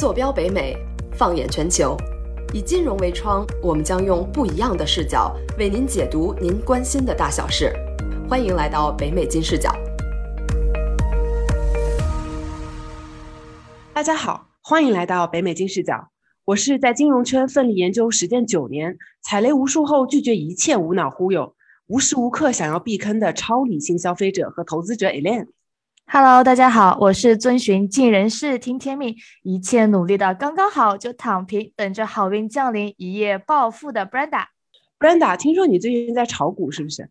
坐标北美，放眼全球，以金融为窗，我们将用不一样的视角为您解读您关心的大小事。欢迎来到北美金视角。大家好，欢迎来到北美金视角。我是在金融圈奋力研究实践九年，踩雷无数后拒绝一切无脑忽悠，无时无刻想要避坑的超理性消费者和投资者 Elaine。Hello，大家好，我是遵循尽人事听天命，一切努力的刚刚好就躺平，等着好运降临，一夜暴富的 Brenda。Brenda，听说你最近在炒股，是不是？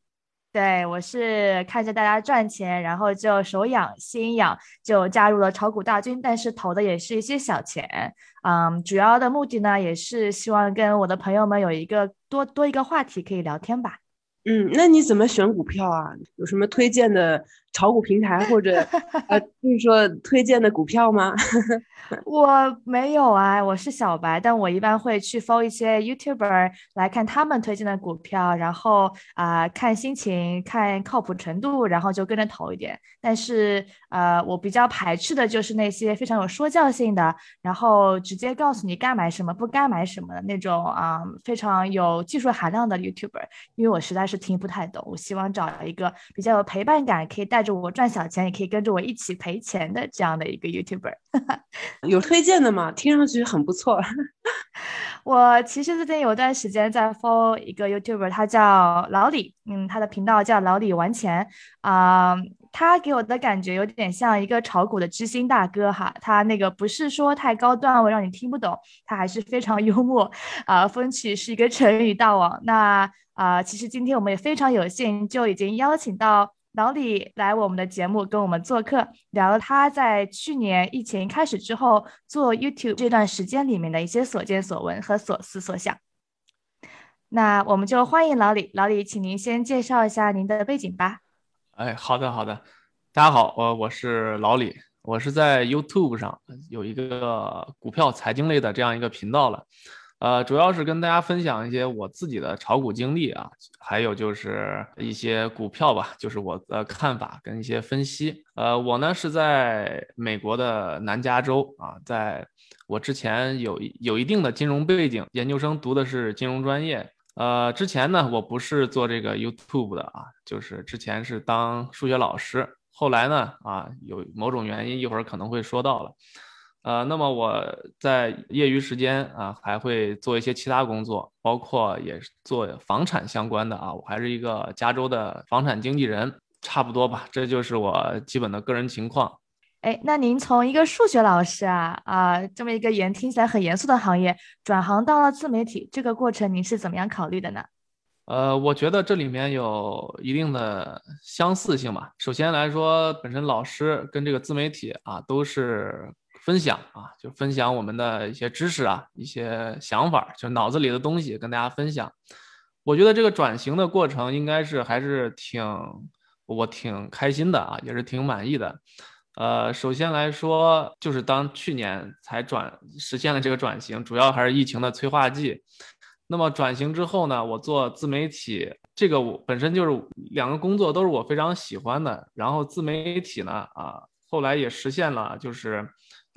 对，我是看着大家赚钱，然后就手痒心痒，就加入了炒股大军，但是投的也是一些小钱。嗯，主要的目的呢，也是希望跟我的朋友们有一个多多一个话题可以聊天吧。嗯，那你怎么选股票啊？有什么推荐的炒股平台或者 呃，就是说推荐的股票吗？我没有啊，我是小白，但我一般会去 follow 一些 YouTuber 来看他们推荐的股票，然后啊看心情，看靠谱程度，然后就跟着投一点。但是呃，我比较排斥的就是那些非常有说教性的，然后直接告诉你该买什么不该买什么的那种啊，非常有技术含量的 YouTuber，因为我实在是听不太懂。我希望找一个比较有陪伴感，可以带着我赚小钱，也可以跟着我一起赔钱的这样的一个 YouTuber。有推荐的吗？听上去很不错。我其实最近有段时间在 follow 一个 YouTuber，他叫老李，嗯，他的频道叫老李玩钱啊。他给我的感觉有点像一个炒股的知心大哥哈。他那个不是说太高段位让你听不懂，他还是非常幽默啊，风趣是一个成语大王。那啊，其实今天我们也非常有幸就已经邀请到。老李来我们的节目跟我们做客，聊了他在去年疫情开始之后做 YouTube 这段时间里面的一些所见所闻和所思所想。那我们就欢迎老李，老李，请您先介绍一下您的背景吧。哎，好的好的，大家好，我我是老李，我是在 YouTube 上有一个股票财经类的这样一个频道了。呃，主要是跟大家分享一些我自己的炒股经历啊，还有就是一些股票吧，就是我的看法跟一些分析。呃，我呢是在美国的南加州啊，在我之前有有一定的金融背景，研究生读的是金融专业。呃，之前呢我不是做这个 YouTube 的啊，就是之前是当数学老师，后来呢啊有某种原因，一会儿可能会说到了。呃，那么我在业余时间啊，还会做一些其他工作，包括也是做房产相关的啊。我还是一个加州的房产经纪人，差不多吧。这就是我基本的个人情况。哎，那您从一个数学老师啊啊这么一个严听起来很严肃的行业，转行到了自媒体，这个过程您是怎么样考虑的呢？呃，我觉得这里面有一定的相似性吧。首先来说，本身老师跟这个自媒体啊都是。分享啊，就分享我们的一些知识啊，一些想法，就脑子里的东西跟大家分享。我觉得这个转型的过程应该是还是挺我挺开心的啊，也是挺满意的。呃，首先来说，就是当去年才转实现了这个转型，主要还是疫情的催化剂。那么转型之后呢，我做自媒体，这个我本身就是两个工作都是我非常喜欢的。然后自媒体呢，啊，后来也实现了，就是。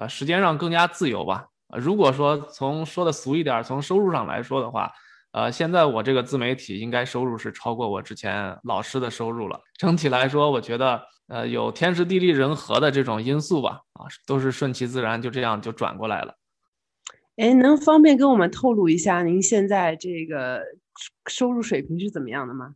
呃，时间上更加自由吧。呃，如果说从说的俗一点，从收入上来说的话，呃，现在我这个自媒体应该收入是超过我之前老师的收入了。整体来说，我觉得呃有天时地利人和的这种因素吧，啊，都是顺其自然，就这样就转过来了。哎，能方便跟我们透露一下您现在这个收入水平是怎么样的吗？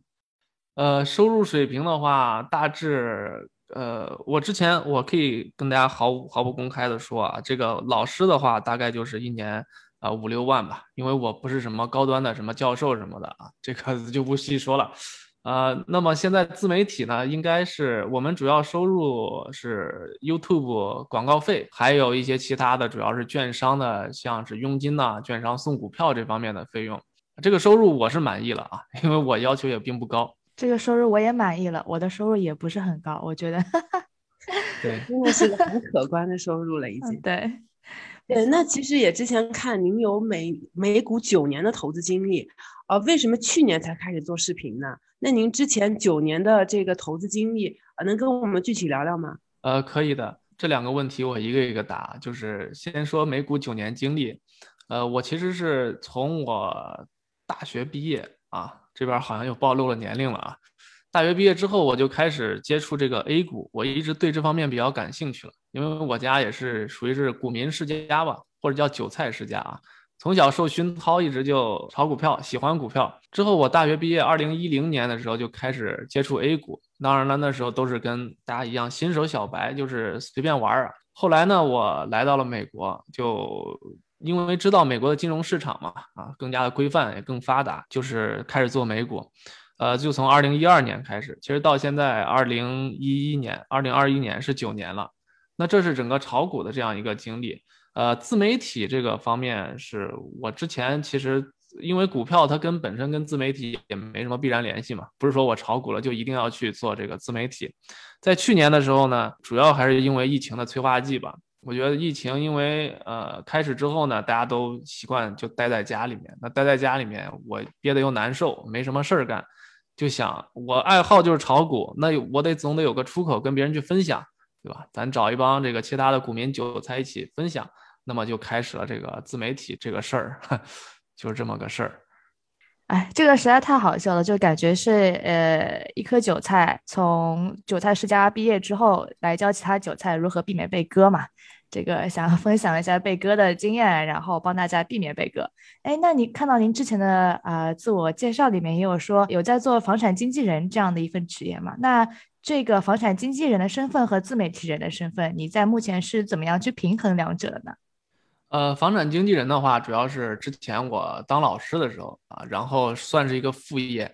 呃，收入水平的话，大致。呃，我之前我可以跟大家毫毫不公开的说啊，这个老师的话大概就是一年啊五六万吧，因为我不是什么高端的什么教授什么的啊，这个就不细说了。呃，那么现在自媒体呢，应该是我们主要收入是 YouTube 广告费，还有一些其他的，主要是券商的，像是佣金呐，券商送股票这方面的费用。这个收入我是满意了啊，因为我要求也并不高。这个收入我也满意了，我的收入也不是很高，我觉得，对，真的是个很可观的收入了，已经。对，对，那其实也之前看您有美美股九年的投资经历，呃，为什么去年才开始做视频呢？那您之前九年的这个投资经历，呃，能跟我们具体聊聊吗？呃，可以的。这两个问题我一个一个答，就是先说美股九年经历，呃，我其实是从我大学毕业啊，这边好像又暴露了年龄了啊。大学毕业之后，我就开始接触这个 A 股，我一直对这方面比较感兴趣了，因为我家也是属于是股民世家吧，或者叫韭菜世家啊。从小受熏陶，一直就炒股票，喜欢股票。之后我大学毕业，二零一零年的时候就开始接触 A 股，当然了，那时候都是跟大家一样新手小白，就是随便玩儿。后来呢，我来到了美国，就因为知道美国的金融市场嘛，啊，更加的规范也更发达，就是开始做美股。呃，就从二零一二年开始，其实到现在二零一一年、二零二一年是九年了。那这是整个炒股的这样一个经历。呃，自媒体这个方面是我之前其实因为股票它跟本身跟自媒体也没什么必然联系嘛，不是说我炒股了就一定要去做这个自媒体。在去年的时候呢，主要还是因为疫情的催化剂吧。我觉得疫情因为呃开始之后呢，大家都习惯就待在家里面，那待在家里面我憋得又难受，没什么事儿干。就想我爱好就是炒股，那我得总得有个出口跟别人去分享，对吧？咱找一帮这个其他的股民韭菜一起分享，那么就开始了这个自媒体这个事儿，就是这么个事儿。哎，这个实在太好笑了，就感觉是呃一颗韭菜从韭菜世家毕业之后，来教其他韭菜如何避免被割嘛。这个想分享一下被割的经验，然后帮大家避免被割。哎，那你看到您之前的啊自我介绍里面也有说有在做房产经纪人这样的一份职业嘛？那这个房产经纪人的身份和自媒体人的身份，你在目前是怎么样去平衡两者的呢？呃，房产经纪人的话，主要是之前我当老师的时候啊，然后算是一个副业。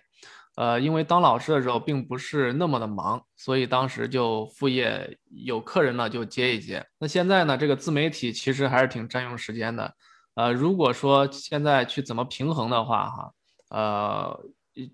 呃，因为当老师的时候并不是那么的忙，所以当时就副业有客人呢就接一接。那现在呢，这个自媒体其实还是挺占用时间的。呃，如果说现在去怎么平衡的话，哈，呃，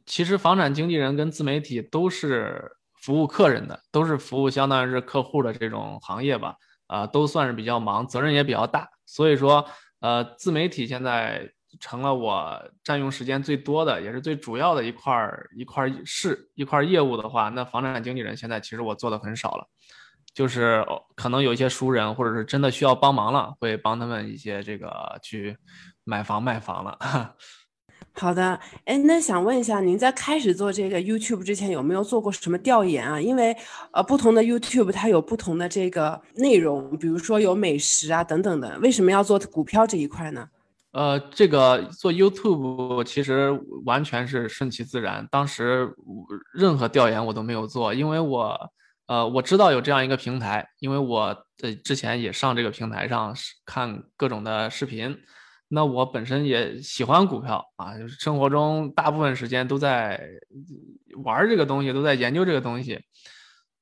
其实房产经纪人跟自媒体都是服务客人的，都是服务相当于是客户的这种行业吧，啊，都算是比较忙，责任也比较大。所以说，呃，自媒体现在。成了我占用时间最多的，也是最主要的一块儿一块儿事一块业务的话，那房产经纪人现在其实我做的很少了，就是可能有一些熟人或者是真的需要帮忙了，会帮他们一些这个去买房卖房了。好的，哎，那想问一下，您在开始做这个 YouTube 之前有没有做过什么调研啊？因为呃，不同的 YouTube 它有不同的这个内容，比如说有美食啊等等的，为什么要做股票这一块呢？呃，这个做 YouTube 其实完全是顺其自然，当时任何调研我都没有做，因为我，呃，我知道有这样一个平台，因为我在之前也上这个平台上看各种的视频，那我本身也喜欢股票啊，就是生活中大部分时间都在玩这个东西，都在研究这个东西。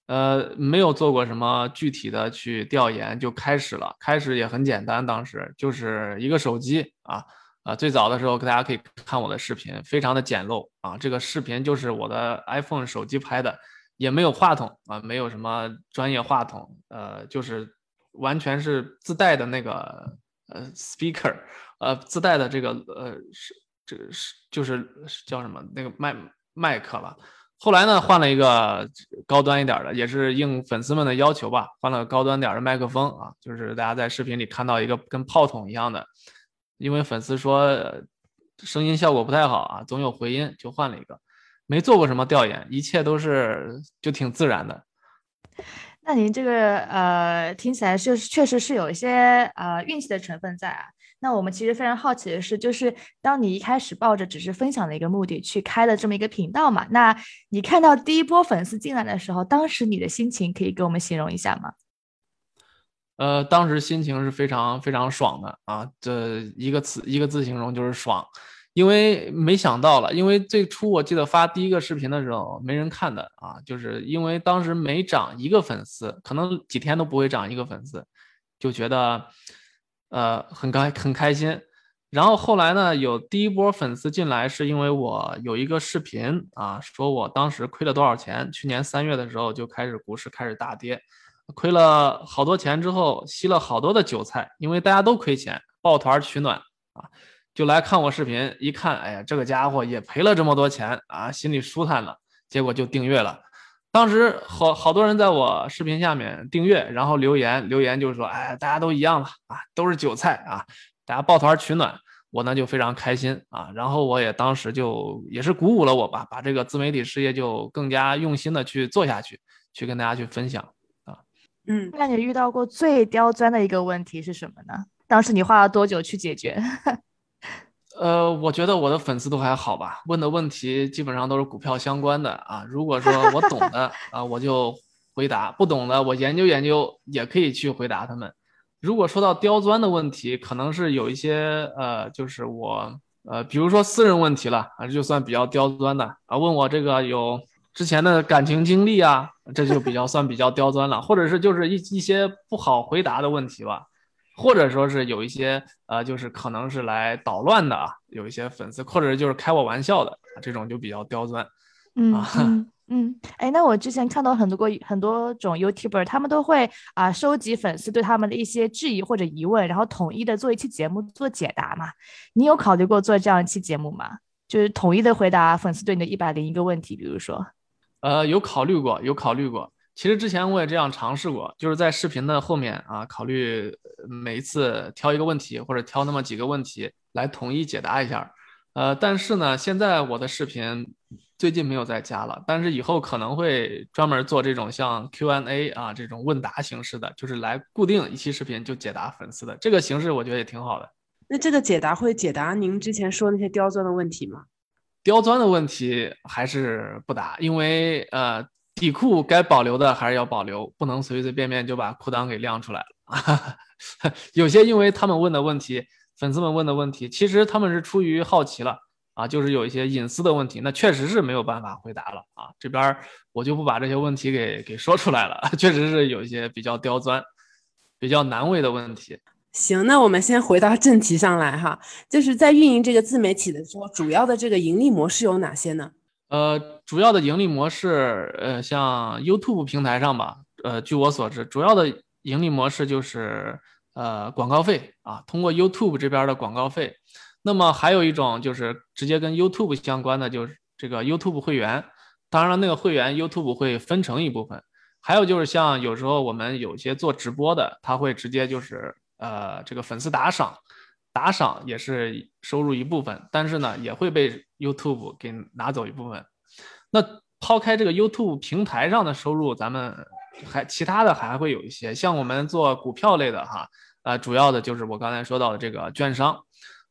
呃，没有做过什么具体的去调研就开始了，开始也很简单，当时就是一个手机啊啊，最早的时候大家可以看我的视频，非常的简陋啊，这个视频就是我的 iPhone 手机拍的，也没有话筒啊，没有什么专业话筒，呃，就是完全是自带的那个呃 speaker，呃，自带的这个呃是这是就是叫什么那个麦麦克了。后来呢，换了一个高端一点的，也是应粉丝们的要求吧，换了高端点的麦克风啊，就是大家在视频里看到一个跟炮筒一样的，因为粉丝说声音效果不太好啊，总有回音，就换了一个。没做过什么调研，一切都是就挺自然的。那您这个呃，听起来是确实是有一些呃运气的成分在啊。那我们其实非常好奇的是，就是当你一开始抱着只是分享的一个目的去开了这么一个频道嘛，那你看到第一波粉丝进来的时候，当时你的心情可以给我们形容一下吗？呃，当时心情是非常非常爽的啊，这一个词一个字形容就是爽，因为没想到了，因为最初我记得发第一个视频的时候没人看的啊，就是因为当时没涨一个粉丝，可能几天都不会涨一个粉丝，就觉得。呃，很开很开心，然后后来呢，有第一波粉丝进来，是因为我有一个视频啊，说我当时亏了多少钱。去年三月的时候就开始股市开始大跌，亏了好多钱之后，吸了好多的韭菜，因为大家都亏钱，抱团取暖啊，就来看我视频，一看，哎呀，这个家伙也赔了这么多钱啊，心里舒坦了，结果就订阅了，当时好好多人在我视频下面订阅，然后留言留言就是说，哎，大家都一样了啊，都是韭菜啊，大家抱团取暖，我呢就非常开心啊。然后我也当时就也是鼓舞了我吧，把这个自媒体事业就更加用心的去做下去，去跟大家去分享啊。嗯，那你遇到过最刁钻的一个问题是什么呢？当时你花了多久去解决？呃，我觉得我的粉丝都还好吧，问的问题基本上都是股票相关的啊。如果说我懂的 啊，我就回答；不懂的，我研究研究也可以去回答他们。如果说到刁钻的问题，可能是有一些呃，就是我呃，比如说私人问题了啊，就算比较刁钻的啊，问我这个有之前的感情经历啊，这就比较算比较刁钻了，或者是就是一一些不好回答的问题吧。或者说是有一些呃，就是可能是来捣乱的啊，有一些粉丝，或者就是开我玩笑的这种就比较刁钻。嗯嗯嗯，哎，那我之前看到很多过很多种 YouTuber，他们都会啊收集粉丝对他们的一些质疑或者疑问，然后统一的做一期节目做解答嘛。你有考虑过做这样一期节目吗？就是统一的回答粉丝对你的一百零一个问题，比如说。呃，有考虑过，有考虑过。其实之前我也这样尝试过，就是在视频的后面啊，考虑每一次挑一个问题，或者挑那么几个问题来统一解答一下。呃，但是呢，现在我的视频最近没有再加了，但是以后可能会专门做这种像 Q&A 啊这种问答形式的，就是来固定一期视频就解答粉丝的这个形式，我觉得也挺好的。那这个解答会解答您之前说那些刁钻的问题吗？刁钻的问题还是不答，因为呃。底裤该保留的还是要保留，不能随随便便就把裤裆给亮出来了。有些因为他们问的问题，粉丝们问的问题，其实他们是出于好奇了啊，就是有一些隐私的问题，那确实是没有办法回答了啊。这边我就不把这些问题给给说出来了，确实是有一些比较刁钻、比较难为的问题。行，那我们先回到正题上来哈，就是在运营这个自媒体的时候，主要的这个盈利模式有哪些呢？呃，主要的盈利模式，呃，像 YouTube 平台上吧，呃，据我所知，主要的盈利模式就是呃广告费啊，通过 YouTube 这边的广告费。那么还有一种就是直接跟 YouTube 相关的，就是这个 YouTube 会员。当然了，那个会员 YouTube 会分成一部分。还有就是像有时候我们有些做直播的，他会直接就是呃这个粉丝打赏。打赏也是收入一部分，但是呢，也会被 YouTube 给拿走一部分。那抛开这个 YouTube 平台上的收入，咱们还其他的还会有一些，像我们做股票类的哈，呃，主要的就是我刚才说到的这个券商，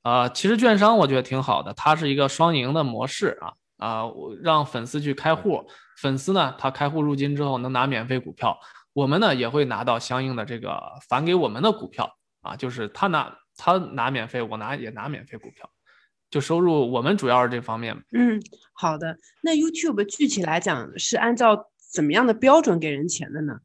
啊，其实券商我觉得挺好的，它是一个双赢的模式啊啊，让粉丝去开户，粉丝呢他开户入金之后能拿免费股票，我们呢也会拿到相应的这个返给我们的股票啊，就是他拿。他拿免费，我拿也拿免费股票，就收入我们主要是这方面。嗯，好的。那 YouTube 具体来讲是按照怎么样的标准给人钱的呢？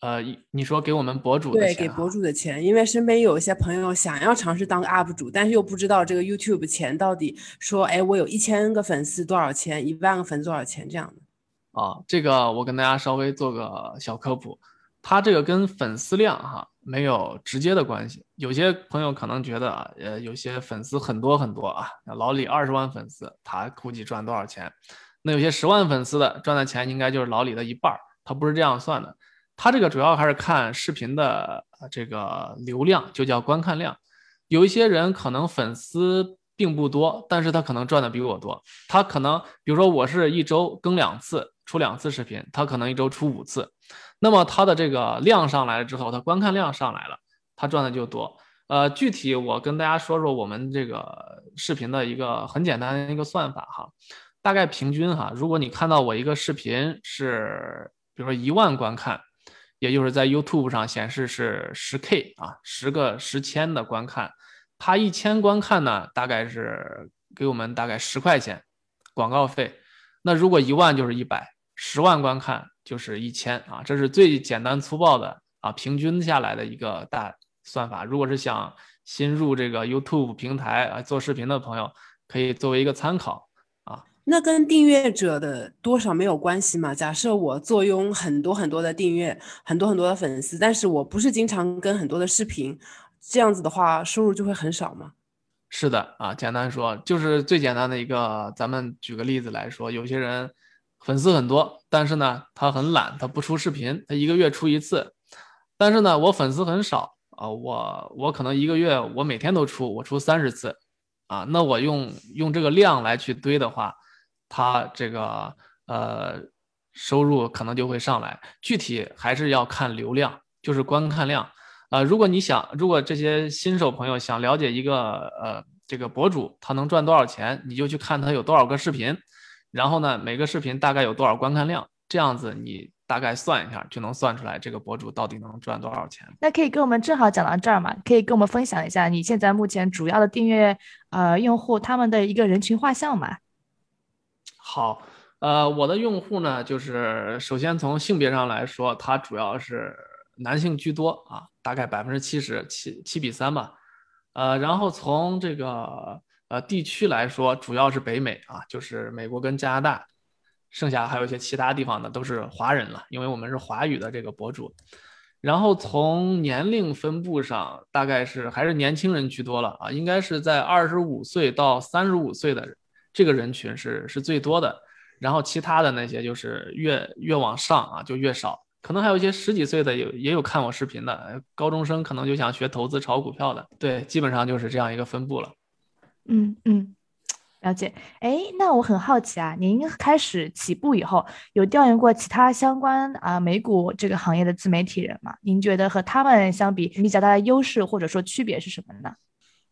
呃，你说给我们博主对，给博主的钱，因为身边有一些朋友想要尝试当个 UP 主，但是又不知道这个 YouTube 钱到底说，哎，我有一千个粉丝多少钱，一万个粉丝多少钱这样的。啊，这个我跟大家稍微做个小科普，它这个跟粉丝量哈。没有直接的关系，有些朋友可能觉得啊，呃，有些粉丝很多很多啊，老李二十万粉丝，他估计赚多少钱？那有些十万粉丝的赚的钱应该就是老李的一半儿，他不是这样算的，他这个主要还是看视频的这个流量，就叫观看量。有一些人可能粉丝并不多，但是他可能赚的比我多，他可能比如说我是一周更两次，出两次视频，他可能一周出五次。那么他的这个量上来了之后，他观看量上来了，他赚的就多。呃，具体我跟大家说说我们这个视频的一个很简单的一个算法哈，大概平均哈，如果你看到我一个视频是，比如说一万观看，也就是在 YouTube 上显示是十 K 啊，十个十千的观看，它一千观看呢，大概是给我们大概十块钱广告费。那如果一万就是一百，十万观看。就是一千啊，这是最简单粗暴的啊，平均下来的一个大算法。如果是想新入这个 YouTube 平台啊做视频的朋友，可以作为一个参考。那跟订阅者的多少没有关系吗？假设我坐拥很多很多的订阅，很多很多的粉丝，但是我不是经常跟很多的视频，这样子的话收入就会很少吗？是的啊，简单说就是最简单的一个，咱们举个例子来说，有些人。粉丝很多，但是呢，他很懒，他不出视频，他一个月出一次。但是呢，我粉丝很少啊，我我可能一个月我每天都出，我出三十次啊，那我用用这个量来去堆的话，他这个呃收入可能就会上来。具体还是要看流量，就是观看量啊。如果你想，如果这些新手朋友想了解一个呃这个博主他能赚多少钱，你就去看他有多少个视频。然后呢，每个视频大概有多少观看量？这样子你大概算一下，就能算出来这个博主到底能赚多少钱。那可以跟我们正好讲到这儿嘛？可以跟我们分享一下你现在目前主要的订阅呃用户他们的一个人群画像嘛？好，呃，我的用户呢，就是首先从性别上来说，它主要是男性居多啊，大概百分之七十七七比三吧。呃，然后从这个。呃，地区来说，主要是北美啊，就是美国跟加拿大，剩下还有一些其他地方的都是华人了，因为我们是华语的这个博主。然后从年龄分布上，大概是还是年轻人居多了啊，应该是在二十五岁到三十五岁的人这个人群是是最多的。然后其他的那些就是越越往上啊就越少，可能还有一些十几岁的有也有看我视频的高中生，可能就想学投资炒股票的。对，基本上就是这样一个分布了。嗯嗯，了解。哎，那我很好奇啊，您开始起步以后，有调研过其他相关啊美股这个行业的自媒体人吗？您觉得和他们相比，比较大的优势或者说区别是什么呢？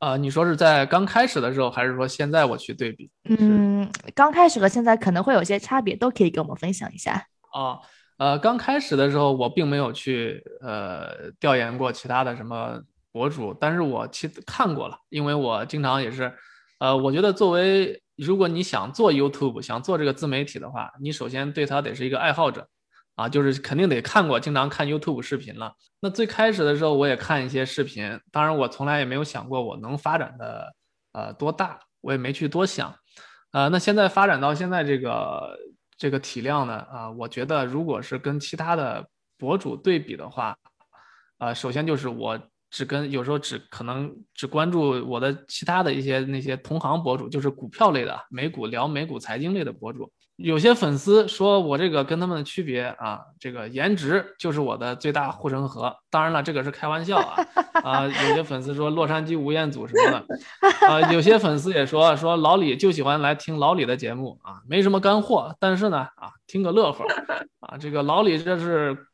啊，你说是在刚开始的时候，还是说现在我去对比？嗯，刚开始和现在可能会有些差别，都可以跟我们分享一下。啊，呃，刚开始的时候，我并没有去呃调研过其他的什么。博主，但是我其看过了，因为我经常也是，呃，我觉得作为如果你想做 YouTube，想做这个自媒体的话，你首先对它得是一个爱好者，啊，就是肯定得看过，经常看 YouTube 视频了。那最开始的时候，我也看一些视频，当然我从来也没有想过我能发展的呃多大，我也没去多想，呃，那现在发展到现在这个这个体量呢，啊，我觉得如果是跟其他的博主对比的话，呃，首先就是我。只跟有时候只可能只关注我的其他的一些那些同行博主，就是股票类的美股聊美股财经类的博主。有些粉丝说我这个跟他们的区别啊，这个颜值就是我的最大护城河。当然了，这个是开玩笑啊啊！有些粉丝说洛杉矶吴彦祖什么的啊，有些粉丝也说说老李就喜欢来听老李的节目啊，没什么干货，但是呢啊，听个乐呵啊，这个老李这是。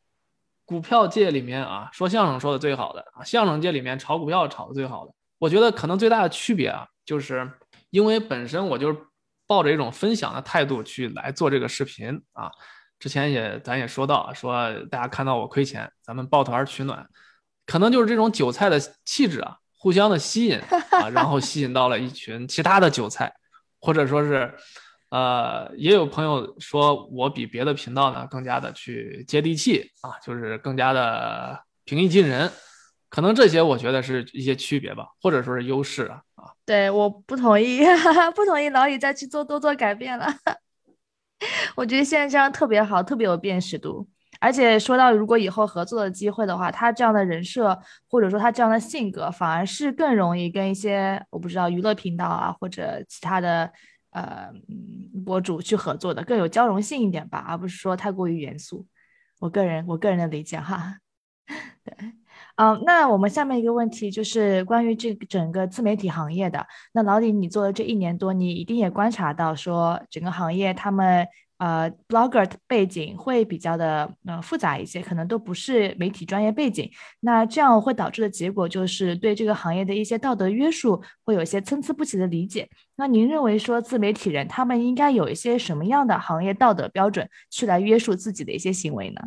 股票界里面啊，说相声说的最好的啊，相声界里面炒股票炒的最好的，我觉得可能最大的区别啊，就是因为本身我就是抱着一种分享的态度去来做这个视频啊。之前也咱也说到，说大家看到我亏钱，咱们抱团取暖，可能就是这种韭菜的气质啊，互相的吸引啊，然后吸引到了一群其他的韭菜，或者说是。呃，也有朋友说我比别的频道呢更加的去接地气啊，就是更加的平易近人，可能这些我觉得是一些区别吧，或者说是优势啊对，我不同意，不同意老李再去做多做改变了。我觉得现在这样特别好，特别有辨识度，而且说到如果以后合作的机会的话，他这样的人设或者说他这样的性格，反而是更容易跟一些我不知道娱乐频道啊或者其他的。呃，博主去合作的更有交融性一点吧，而不是说太过于严肃。我个人我个人的理解哈。对，嗯，那我们下面一个问题就是关于这个整个自媒体行业的。那老李，你做了这一年多，你一定也观察到说整个行业他们。呃，blogger 背景会比较的呃复杂一些，可能都不是媒体专业背景，那这样会导致的结果就是对这个行业的一些道德约束会有一些参差不齐的理解。那您认为说自媒体人他们应该有一些什么样的行业道德标准去来约束自己的一些行为呢？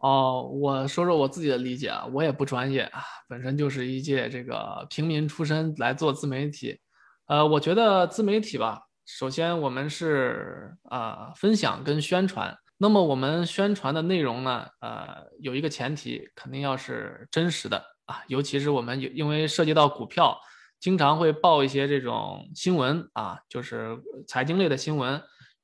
哦，我说说我自己的理解啊，我也不专业啊，本身就是一介这个平民出身来做自媒体，呃，我觉得自媒体吧。首先，我们是啊分享跟宣传。那么我们宣传的内容呢，呃，有一个前提，肯定要是真实的啊。尤其是我们有因为涉及到股票，经常会报一些这种新闻啊，就是财经类的新闻。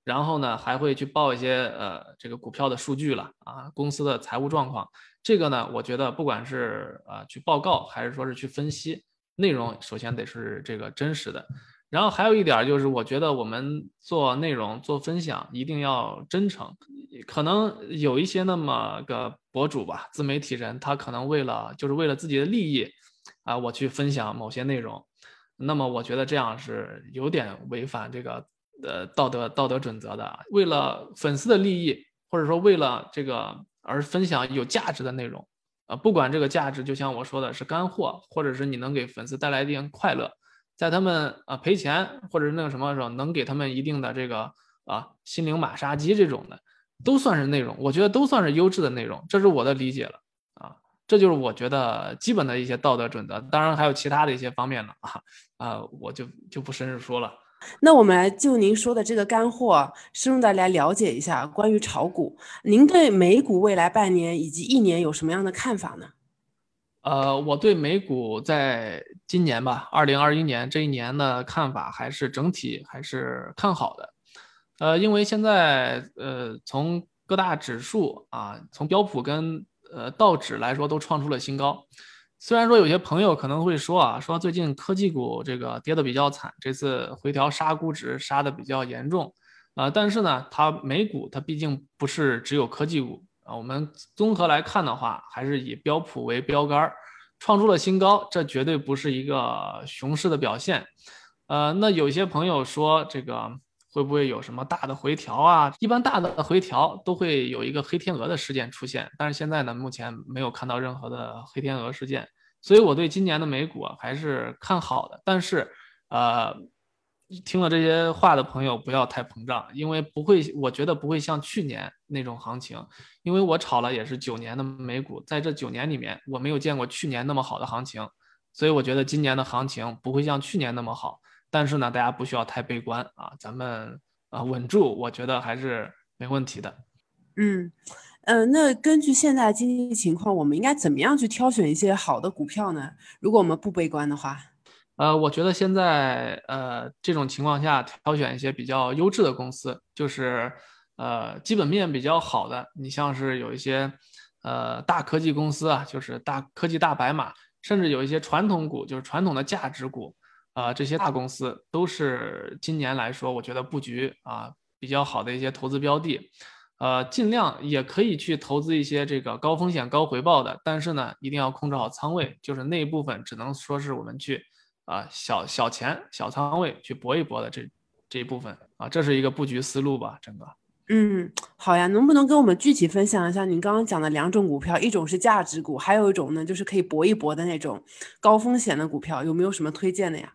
然后呢，还会去报一些呃这个股票的数据了啊，公司的财务状况。这个呢，我觉得不管是啊去报告，还是说是去分析内容，首先得是这个真实的。然后还有一点就是，我觉得我们做内容、做分享一定要真诚。可能有一些那么个博主吧，自媒体人，他可能为了就是为了自己的利益啊，我去分享某些内容。那么我觉得这样是有点违反这个呃道德道德准则的。为了粉丝的利益，或者说为了这个而分享有价值的内容，啊，不管这个价值就像我说的是干货，或者是你能给粉丝带来一定快乐。在他们啊赔钱或者是那个什么的时候，能给他们一定的这个啊心灵马杀鸡这种的，都算是内容。我觉得都算是优质的内容，这是我的理解了啊。这就是我觉得基本的一些道德准则。当然还有其他的一些方面了啊啊，我就就不深入说了。那我们来就您说的这个干货，深入的来了解一下关于炒股。您对美股未来半年以及一年有什么样的看法呢？呃，我对美股在今年吧，二零二一年这一年的看法还是整体还是看好的。呃，因为现在呃，从各大指数啊，从标普跟呃道指来说都创出了新高。虽然说有些朋友可能会说啊，说最近科技股这个跌的比较惨，这次回调杀估值杀的比较严重啊，但是呢，它美股它毕竟不是只有科技股。啊，我们综合来看的话，还是以标普为标杆，创出了新高，这绝对不是一个熊市的表现。呃，那有些朋友说这个会不会有什么大的回调啊？一般大的回调都会有一个黑天鹅的事件出现，但是现在呢，目前没有看到任何的黑天鹅事件，所以我对今年的美股还是看好的。但是，呃。听了这些话的朋友不要太膨胀，因为不会，我觉得不会像去年那种行情，因为我炒了也是九年的美股，在这九年里面我没有见过去年那么好的行情，所以我觉得今年的行情不会像去年那么好。但是呢，大家不需要太悲观啊，咱们啊稳住，我觉得还是没问题的。嗯，呃，那根据现在经济情况，我们应该怎么样去挑选一些好的股票呢？如果我们不悲观的话。呃，我觉得现在呃这种情况下，挑选一些比较优质的公司，就是呃基本面比较好的。你像是有一些呃大科技公司啊，就是大科技大白马，甚至有一些传统股，就是传统的价值股啊，这些大公司都是今年来说，我觉得布局啊比较好的一些投资标的。呃，尽量也可以去投资一些这个高风险高回报的，但是呢，一定要控制好仓位，就是那一部分只能说是我们去。啊，小小钱小仓位去搏一搏的这这一部分啊，这是一个布局思路吧，整个。嗯，好呀，能不能跟我们具体分享一下您刚刚讲的两种股票？一种是价值股，还有一种呢，就是可以搏一搏的那种高风险的股票，有没有什么推荐的呀？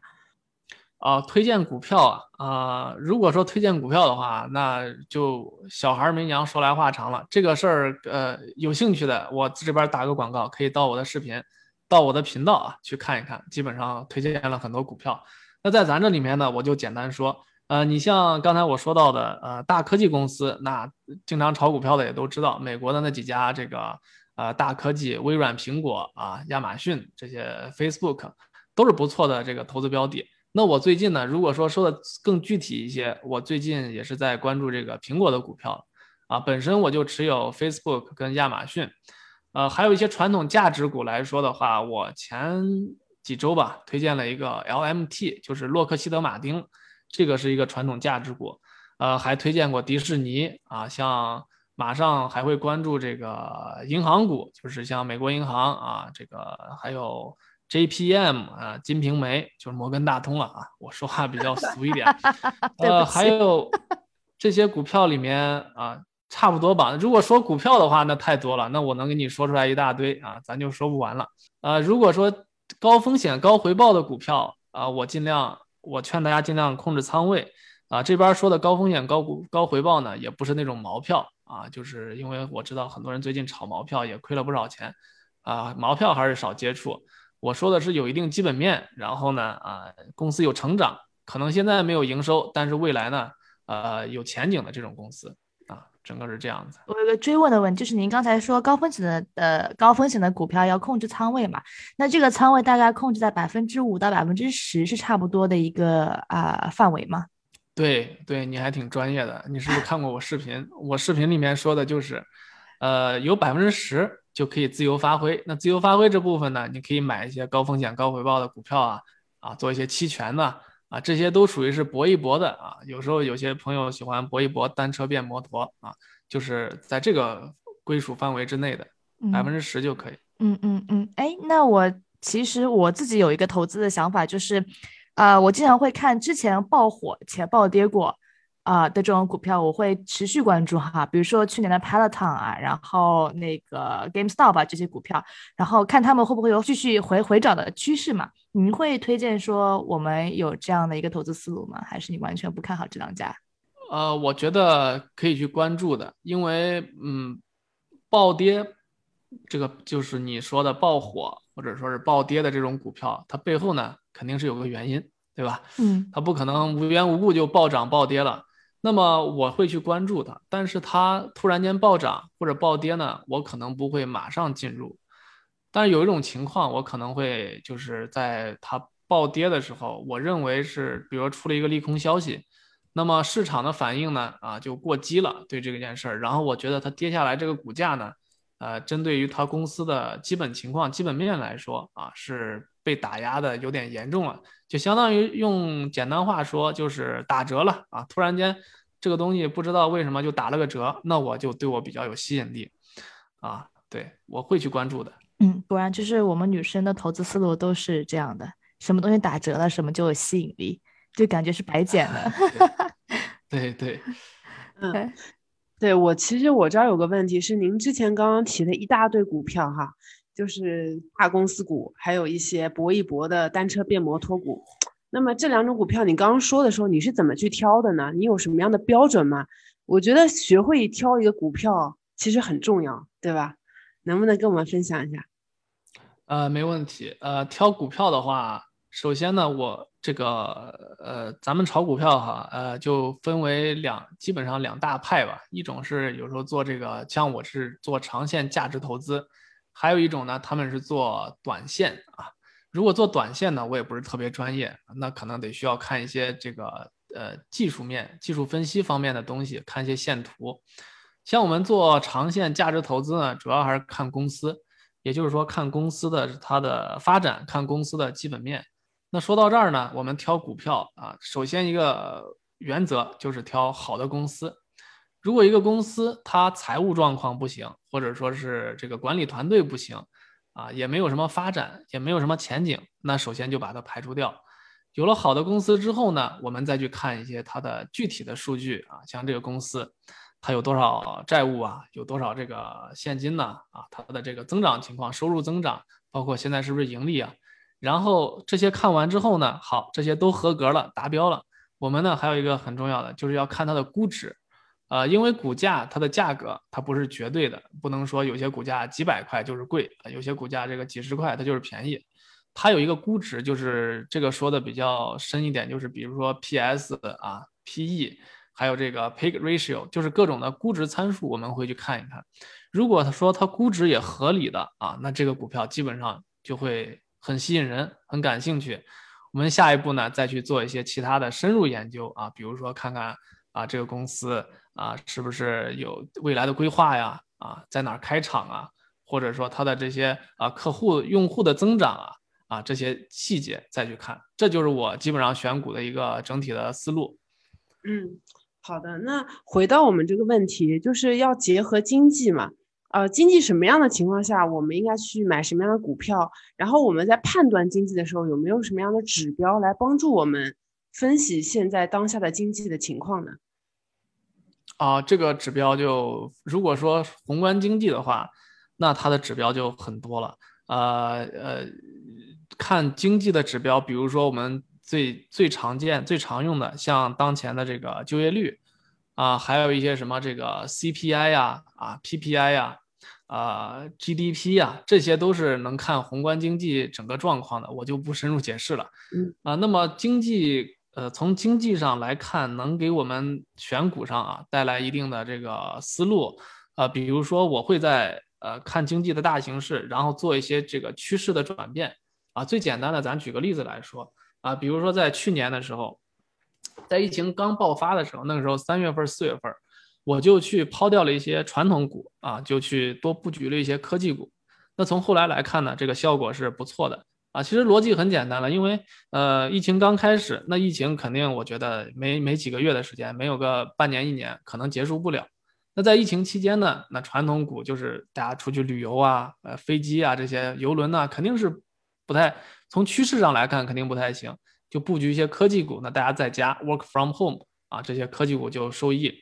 啊，推荐股票啊，啊，如果说推荐股票的话，那就小孩没娘，说来话长了。这个事儿，呃，有兴趣的，我这边打个广告，可以到我的视频。到我的频道啊去看一看，基本上推荐了很多股票。那在咱这里面呢，我就简单说，呃，你像刚才我说到的，呃，大科技公司，那经常炒股票的也都知道，美国的那几家这个呃大科技，微软、苹果啊、亚马逊这些，Facebook 都是不错的这个投资标的。那我最近呢，如果说说的更具体一些，我最近也是在关注这个苹果的股票啊，本身我就持有 Facebook 跟亚马逊。呃，还有一些传统价值股来说的话，我前几周吧推荐了一个 LMT，就是洛克希德马丁，这个是一个传统价值股。呃，还推荐过迪士尼啊，像马上还会关注这个银行股，就是像美国银行啊，这个还有 JPM 啊，金瓶梅就是摩根大通了啊，我说话比较俗一点。呃，还有这些股票里面啊。差不多吧。如果说股票的话，那太多了，那我能给你说出来一大堆啊，咱就说不完了。呃，如果说高风险高回报的股票啊，我尽量，我劝大家尽量控制仓位啊。这边说的高风险高股高回报呢，也不是那种毛票啊，就是因为我知道很多人最近炒毛票也亏了不少钱啊，毛票还是少接触。我说的是有一定基本面，然后呢啊，公司有成长，可能现在没有营收，但是未来呢，呃，有前景的这种公司啊。整个是这样子。我有个追问的问题，就是您刚才说高风险的呃高风险的股票要控制仓位嘛？那这个仓位大概控制在百分之五到百分之十是差不多的一个啊范围吗？对对，你还挺专业的。你是不是看过我视频？我视频里面说的就是，呃，有百分之十就可以自由发挥。那自由发挥这部分呢，你可以买一些高风险高回报的股票啊啊，做一些期权呢啊，这些都属于是搏一搏的啊。有时候有些朋友喜欢搏一搏，单车变摩托啊，就是在这个归属范围之内的，百分之十就可以。嗯嗯嗯，哎，那我其实我自己有一个投资的想法，就是，呃，我经常会看之前爆火且暴跌过。啊的这种股票我会持续关注哈，比如说去年的 Peloton 啊，然后那个 GameStop 啊这些股票，然后看他们会不会有继续回回涨的趋势嘛？您会推荐说我们有这样的一个投资思路吗？还是你完全不看好这两家？呃，我觉得可以去关注的，因为嗯，暴跌这个就是你说的爆火或者说是暴跌的这种股票，它背后呢肯定是有个原因，对吧？嗯，它不可能无缘无故就暴涨暴跌了。那么我会去关注它，但是它突然间暴涨或者暴跌呢，我可能不会马上进入。但是有一种情况，我可能会就是在它暴跌的时候，我认为是比如出了一个利空消息，那么市场的反应呢，啊就过激了对这件事儿，然后我觉得它跌下来这个股价呢，呃，针对于它公司的基本情况、基本面来说啊，是被打压的有点严重了。就相当于用简单话说，就是打折了啊！突然间，这个东西不知道为什么就打了个折，那我就对我比较有吸引力啊！对我会去关注的。嗯，果然就是我们女生的投资思路都是这样的，什么东西打折了，什么就有吸引力，就感觉是白捡的。对 对，嗯，对我其实我这儿有个问题是，您之前刚刚提的一大堆股票哈。就是大公司股，还有一些搏一搏的单车变摩托股。那么这两种股票，你刚刚说的时候，你是怎么去挑的呢？你有什么样的标准吗？我觉得学会挑一个股票其实很重要，对吧？能不能跟我们分享一下？呃，没问题。呃，挑股票的话，首先呢，我这个呃，咱们炒股票哈，呃，就分为两，基本上两大派吧。一种是有时候做这个，像我是做长线价值投资。还有一种呢，他们是做短线啊。如果做短线呢，我也不是特别专业，那可能得需要看一些这个呃技术面、技术分析方面的东西，看一些线图。像我们做长线价值投资呢，主要还是看公司，也就是说看公司的它的发展，看公司的基本面。那说到这儿呢，我们挑股票啊，首先一个原则就是挑好的公司。如果一个公司它财务状况不行，或者说是这个管理团队不行，啊，也没有什么发展，也没有什么前景，那首先就把它排除掉。有了好的公司之后呢，我们再去看一些它的具体的数据啊，像这个公司它有多少债务啊，有多少这个现金呢？啊，它的这个增长情况，收入增长，包括现在是不是盈利啊？然后这些看完之后呢，好，这些都合格了，达标了。我们呢还有一个很重要的，就是要看它的估值。呃，因为股价它的价格它不是绝对的，不能说有些股价几百块就是贵，有些股价这个几十块它就是便宜，它有一个估值，就是这个说的比较深一点，就是比如说 P/S 啊、P/E，还有这个 P/E ratio，就是各种的估值参数，我们会去看一看。如果他说它估值也合理的啊，那这个股票基本上就会很吸引人，很感兴趣。我们下一步呢，再去做一些其他的深入研究啊，比如说看看啊这个公司。啊，是不是有未来的规划呀？啊，在哪儿开厂啊？或者说它的这些啊客户用户的增长啊啊这些细节再去看，这就是我基本上选股的一个整体的思路。嗯，好的。那回到我们这个问题，就是要结合经济嘛？呃，经济什么样的情况下，我们应该去买什么样的股票？然后我们在判断经济的时候，有没有什么样的指标来帮助我们分析现在当下的经济的情况呢？啊，这个指标就如果说宏观经济的话，那它的指标就很多了。呃呃，看经济的指标，比如说我们最最常见、最常用的，像当前的这个就业率啊，还有一些什么这个 CPI 呀、啊 PPI 呀、啊 GDP 呀，这些都是能看宏观经济整个状况的，我就不深入解释了。嗯啊，那么经济。呃，从经济上来看，能给我们选股上啊带来一定的这个思路啊。比如说，我会在呃看经济的大形势，然后做一些这个趋势的转变啊。最简单的，咱举个例子来说啊，比如说在去年的时候，在疫情刚爆发的时候，那个时候三月份、四月份，我就去抛掉了一些传统股啊，就去多布局了一些科技股。那从后来来看呢，这个效果是不错的啊，其实逻辑很简单了，因为呃，疫情刚开始，那疫情肯定我觉得没没几个月的时间，没有个半年一年，可能结束不了。那在疫情期间呢，那传统股就是大家出去旅游啊，呃，飞机啊这些游轮呢，肯定是不太从趋势上来看肯定不太行，就布局一些科技股，那大家在家 work from home 啊，这些科技股就受益。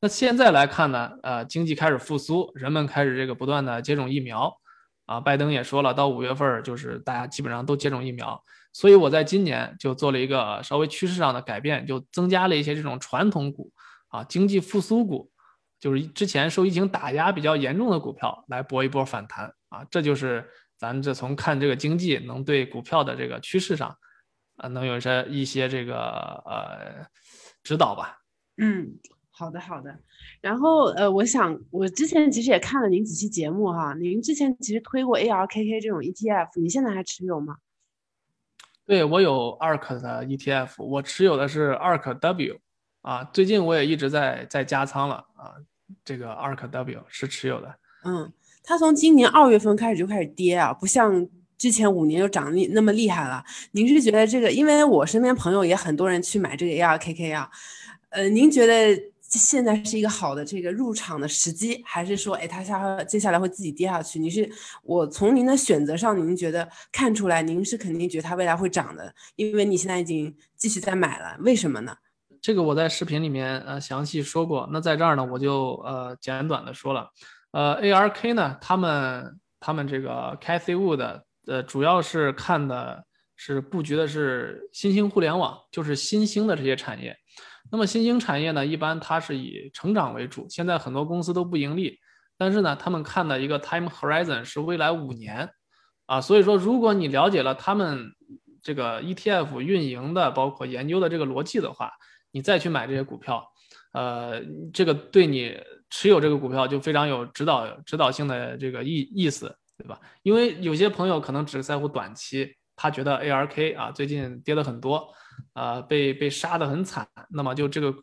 那现在来看呢，呃，经济开始复苏，人们开始这个不断的接种疫苗。啊，拜登也说了，到五月份就是大家基本上都接种疫苗，所以我在今年就做了一个稍微趋势上的改变，就增加了一些这种传统股啊，经济复苏股，就是之前受疫情打压比较严重的股票来搏一波反弹啊，这就是咱这从看这个经济能对股票的这个趋势上，啊，能有些一些这个呃指导吧。嗯。好的，好的。然后，呃，我想，我之前其实也看了您几期节目哈。您之前其实推过 ARKK 这种 ETF，你现在还持有吗？对，我有 ARK 的 ETF，我持有的是 ARKW 啊。最近我也一直在在加仓了啊。这个 ARKW 是持有的。嗯，它从今年二月份开始就开始跌啊，不像之前五年就涨那那么厉害了。您是觉得这个？因为我身边朋友也很多人去买这个 ARKK 啊。呃，您觉得？现在是一个好的这个入场的时机，还是说，哎，它下接下来会自己跌下去？你是我从您的选择上，您觉得看出来，您是肯定觉得它未来会涨的，因为你现在已经继续在买了，为什么呢？这个我在视频里面呃详细说过，那在这儿呢，我就呃简短的说了，呃，ARK 呢，他们他们这个 Cathy Wood 呃主要是看的是布局的是新兴互联网，就是新兴的这些产业。那么新兴产业呢，一般它是以成长为主。现在很多公司都不盈利，但是呢，他们看的一个 time horizon 是未来五年，啊，所以说如果你了解了他们这个 ETF 运营的，包括研究的这个逻辑的话，你再去买这些股票，呃，这个对你持有这个股票就非常有指导指导性的这个意意思，对吧？因为有些朋友可能只在乎短期，他觉得 ARK 啊最近跌的很多。啊，被被杀得很惨，那么就这个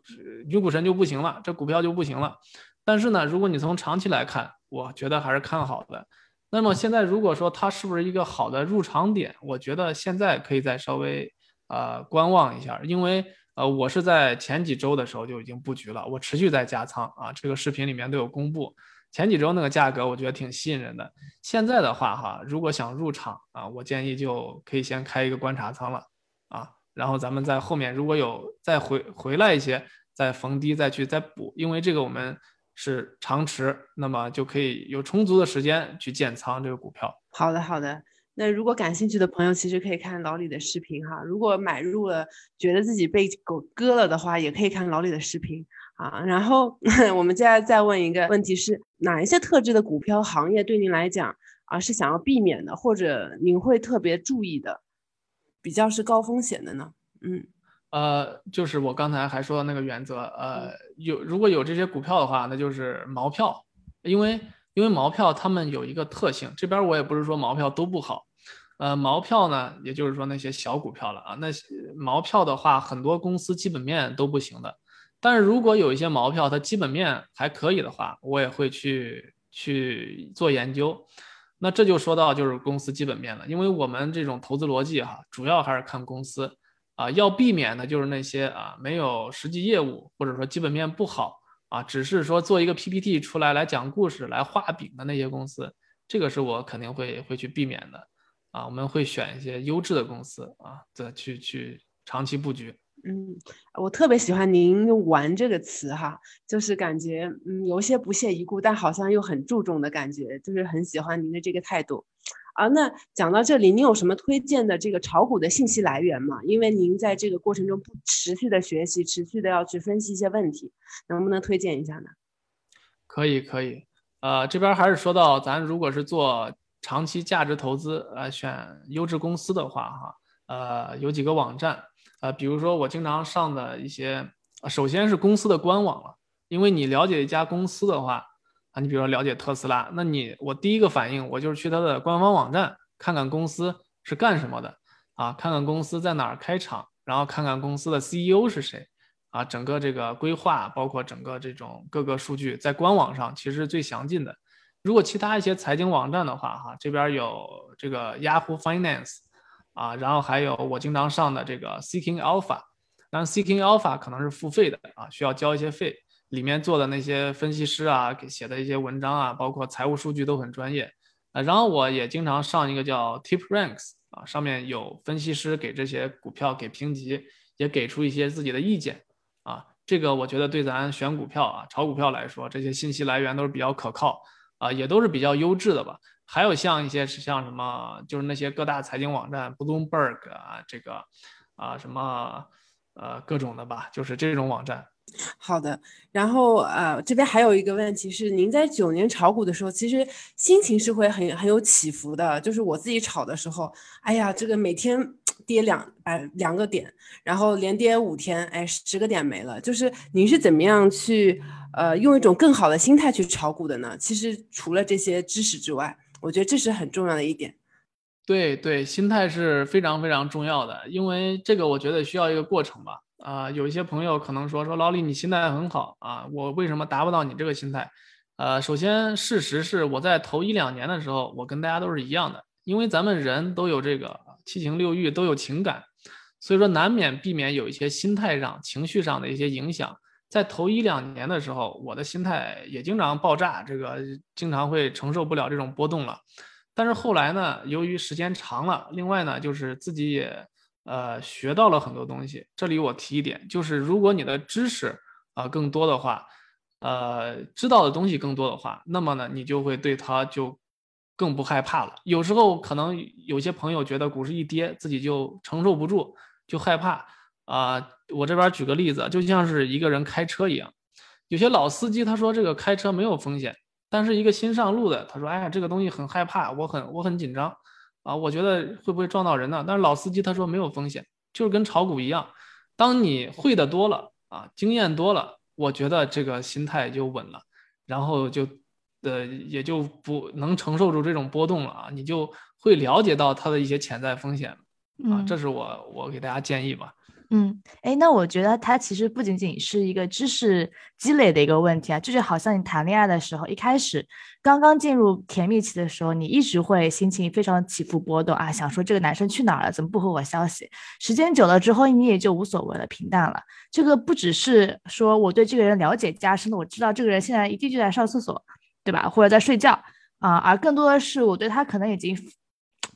女股神就不行了，这股票就不行了。但是呢，如果你从长期来看，我觉得还是看好的。那么现在如果说它是不是一个好的入场点，我觉得现在可以再稍微呃观望一下，因为呃我是在前几周的时候就已经布局了，我持续在加仓啊，这个视频里面都有公布。前几周那个价格我觉得挺吸引人的，现在的话哈，如果想入场啊，我建议就可以先开一个观察仓了啊。然后咱们在后面如果有再回回来一些，再逢低再去再补，因为这个我们是长持，那么就可以有充足的时间去建仓这个股票。好的，好的。那如果感兴趣的朋友，其实可以看老李的视频哈。如果买入了，觉得自己被狗割了的话，也可以看老李的视频啊。然后 我们接下来再问一个问题是，哪一些特质的股票行业对您来讲啊是想要避免的，或者您会特别注意的？比较是高风险的呢，嗯，呃，就是我刚才还说的那个原则，呃，有如果有这些股票的话，那就是毛票，因为因为毛票它们有一个特性，这边我也不是说毛票都不好，呃，毛票呢，也就是说那些小股票了啊，那毛票的话，很多公司基本面都不行的，但是如果有一些毛票它基本面还可以的话，我也会去去做研究。那这就说到就是公司基本面了，因为我们这种投资逻辑哈，主要还是看公司啊，要避免的就是那些啊没有实际业务或者说基本面不好啊，只是说做一个 PPT 出来来讲故事来画饼的那些公司，这个是我肯定会会去避免的啊，我们会选一些优质的公司啊，再去去长期布局。嗯，我特别喜欢您用“玩”这个词哈，就是感觉嗯有些不屑一顾，但好像又很注重的感觉，就是很喜欢您的这个态度。啊，那讲到这里，您有什么推荐的这个炒股的信息来源吗？因为您在这个过程中不持续的学习，持续的要去分析一些问题，能不能推荐一下呢？可以，可以。呃，这边还是说到，咱如果是做长期价值投资，呃，选优质公司的话，哈，呃，有几个网站。呃，比如说我经常上的一些，首先是公司的官网了，因为你了解一家公司的话，啊，你比如说了解特斯拉，那你我第一个反应我就是去它的官方网站看看公司是干什么的，啊，看看公司在哪儿开厂，然后看看公司的 CEO 是谁，啊，整个这个规划包括整个这种各个数据在官网上其实最详尽的。如果其他一些财经网站的话，哈，这边有这个 Yahoo Finance。啊，然后还有我经常上的这个 Seeking Alpha，当然 Seeking Alpha 可能是付费的啊，需要交一些费，里面做的那些分析师啊，给写的一些文章啊，包括财务数据都很专业啊。然后我也经常上一个叫 Tip Ranks 啊，上面有分析师给这些股票给评级，也给出一些自己的意见啊。这个我觉得对咱选股票啊、炒股票来说，这些信息来源都是比较可靠啊，也都是比较优质的吧。还有像一些是像什么，就是那些各大财经网站，Bloomberg 啊，这个啊什么呃各种的吧，就是这种网站。好的，然后呃这边还有一个问题是，您在九年炒股的时候，其实心情是会很很有起伏的。就是我自己炒的时候，哎呀，这个每天 跌两百两个点，然后连跌五天，哎，十个点没了。就是您是怎么样去呃用一种更好的心态去炒股的呢？其实除了这些知识之外。我觉得这是很重要的一点，对对，心态是非常非常重要的，因为这个我觉得需要一个过程吧。啊，有一些朋友可能说说老李你心态很好啊，我为什么达不到你这个心态？呃，首先事实是我在头一两年的时候，我跟大家都是一样的，因为咱们人都有这个七情六欲，都有情感，所以说难免避免有一些心态上、情绪上的一些影响。在头一两年的时候，我的心态也经常爆炸，这个经常会承受不了这种波动了。但是后来呢，由于时间长了，另外呢，就是自己也呃学到了很多东西。这里我提一点，就是如果你的知识啊更多的话，呃知道的东西更多的话，那么呢，你就会对它就更不害怕了。有时候可能有些朋友觉得股市一跌，自己就承受不住，就害怕。啊，我这边举个例子，就像是一个人开车一样，有些老司机他说这个开车没有风险，但是一个新上路的他说，哎呀，这个东西很害怕，我很我很紧张啊，我觉得会不会撞到人呢？但是老司机他说没有风险，就是跟炒股一样，当你会的多了啊，经验多了，我觉得这个心态就稳了，然后就呃也就不能承受住这种波动了啊，你就会了解到它的一些潜在风险啊，这是我我给大家建议吧。嗯，哎，那我觉得它其实不仅仅是一个知识积累的一个问题啊，就是好像你谈恋爱的时候，一开始刚刚进入甜蜜期的时候，你一直会心情非常起伏波动啊，想说这个男生去哪儿了，怎么不回我消息？时间久了之后，你也就无所谓了，平淡了。这个不只是说我对这个人了解加深了，我知道这个人现在一定就在上厕所，对吧？或者在睡觉啊，而更多的是我对他可能已经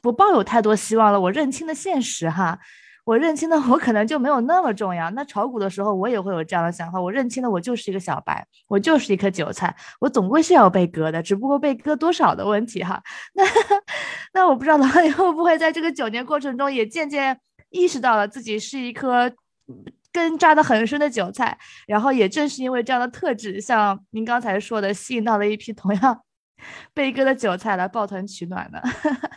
不抱有太多希望了，我认清了现实哈。我认清的我可能就没有那么重要。那炒股的时候，我也会有这样的想法。我认清了，我就是一个小白，我就是一颗韭菜，我总归是要被割的，只不过被割多少的问题哈。那那我不知道老李 会不会在这个九年过程中也渐渐意识到了自己是一颗根扎得很深的韭菜，然后也正是因为这样的特质，像您刚才说的，吸引到了一批同样被割的韭菜来抱团取暖的。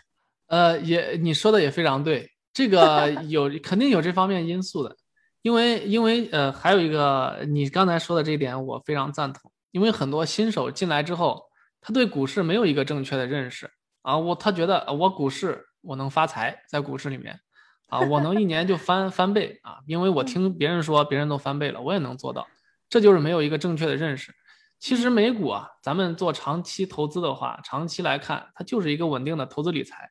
呃，也你说的也非常对。这个有肯定有这方面因素的，因为因为呃还有一个你刚才说的这一点我非常赞同，因为很多新手进来之后，他对股市没有一个正确的认识。啊，我他觉得我股市我能发财，在股市里面。啊，我能一年就翻翻倍啊，因为我听别人说别人都翻倍了，我也能做到，这就是没有一个正确的认识。其实美股啊，咱们做长期投资的话，长期来看，它就是一个稳定的投资理财。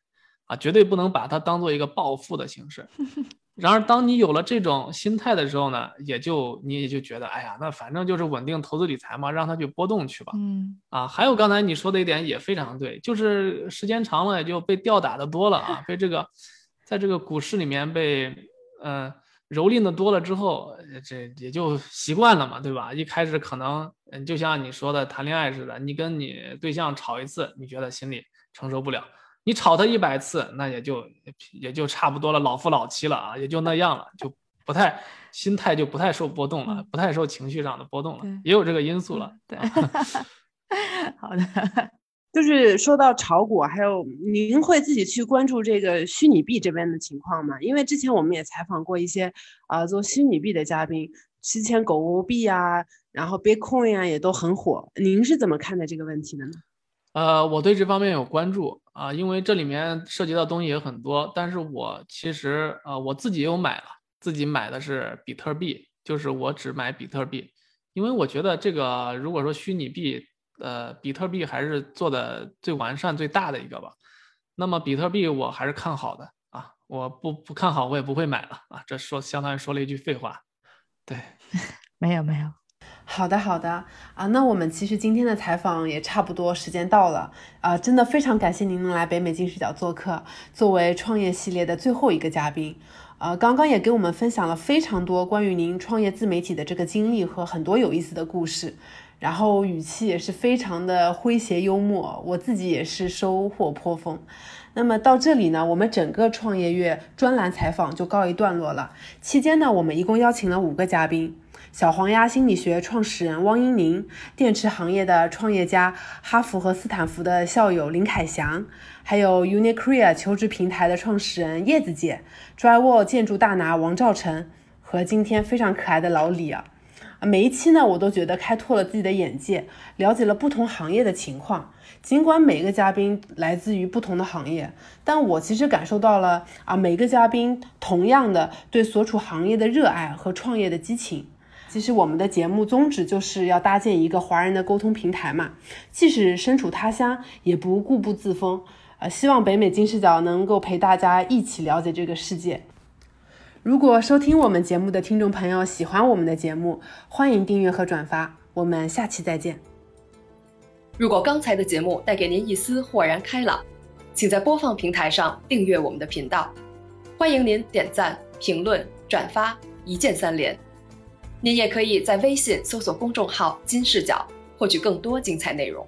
啊，绝对不能把它当做一个暴富的形式。然而，当你有了这种心态的时候呢，也就你也就觉得，哎呀，那反正就是稳定投资理财嘛，让它去波动去吧。嗯。啊，还有刚才你说的一点也非常对，就是时间长了也就被吊打的多了啊，被这个，在这个股市里面被嗯蹂躏的多了之后，这也就习惯了嘛，对吧？一开始可能嗯，就像你说的谈恋爱似的，你跟你对象吵一次，你觉得心里承受不了。你炒它一百次，那也就也就差不多了，老夫老妻了啊，也就那样了，就不太心态就不太受波动了，不太受情绪上的波动了，也有这个因素了。对，好的，就是说到炒股，还有您会自己去关注这个虚拟币这边的情况吗？因为之前我们也采访过一些啊做虚拟币的嘉宾，之前狗币啊，然后 Bitcoin 啊也都很火，您是怎么看待这个问题的呢？呃，我对这方面有关注啊，因为这里面涉及到东西也很多。但是我其实呃，我自己有买了，自己买的是比特币，就是我只买比特币，因为我觉得这个如果说虚拟币，呃，比特币还是做的最完善、最大的一个吧。那么比特币我还是看好的啊，我不不看好，我也不会买了啊。这说相当于说了一句废话。对，没 有没有。好的好的啊，那我们其实今天的采访也差不多时间到了啊，真的非常感谢您能来北美金视角做客，作为创业系列的最后一个嘉宾。呃，刚刚也给我们分享了非常多关于您创业自媒体的这个经历和很多有意思的故事，然后语气也是非常的诙谐幽默，我自己也是收获颇丰。那么到这里呢，我们整个创业月专栏采访就告一段落了。期间呢，我们一共邀请了五个嘉宾：小黄鸭心理学创始人汪英宁，电池行业的创业家，哈佛和斯坦福的校友林凯祥。还有 UniCrea 求职平台的创始人叶子姐，Drywall 建筑大拿王兆成和今天非常可爱的老李，啊每一期呢我都觉得开拓了自己的眼界，了解了不同行业的情况。尽管每个嘉宾来自于不同的行业，但我其实感受到了啊每个嘉宾同样的对所处行业的热爱和创业的激情。其实我们的节目宗旨就是要搭建一个华人的沟通平台嘛，即使身处他乡，也不固步自封。呃，希望北美金视角能够陪大家一起了解这个世界。如果收听我们节目的听众朋友喜欢我们的节目，欢迎订阅和转发。我们下期再见。如果刚才的节目带给您一丝豁然开朗，请在播放平台上订阅我们的频道。欢迎您点赞、评论、转发，一键三连。您也可以在微信搜索公众号“金视角”，获取更多精彩内容。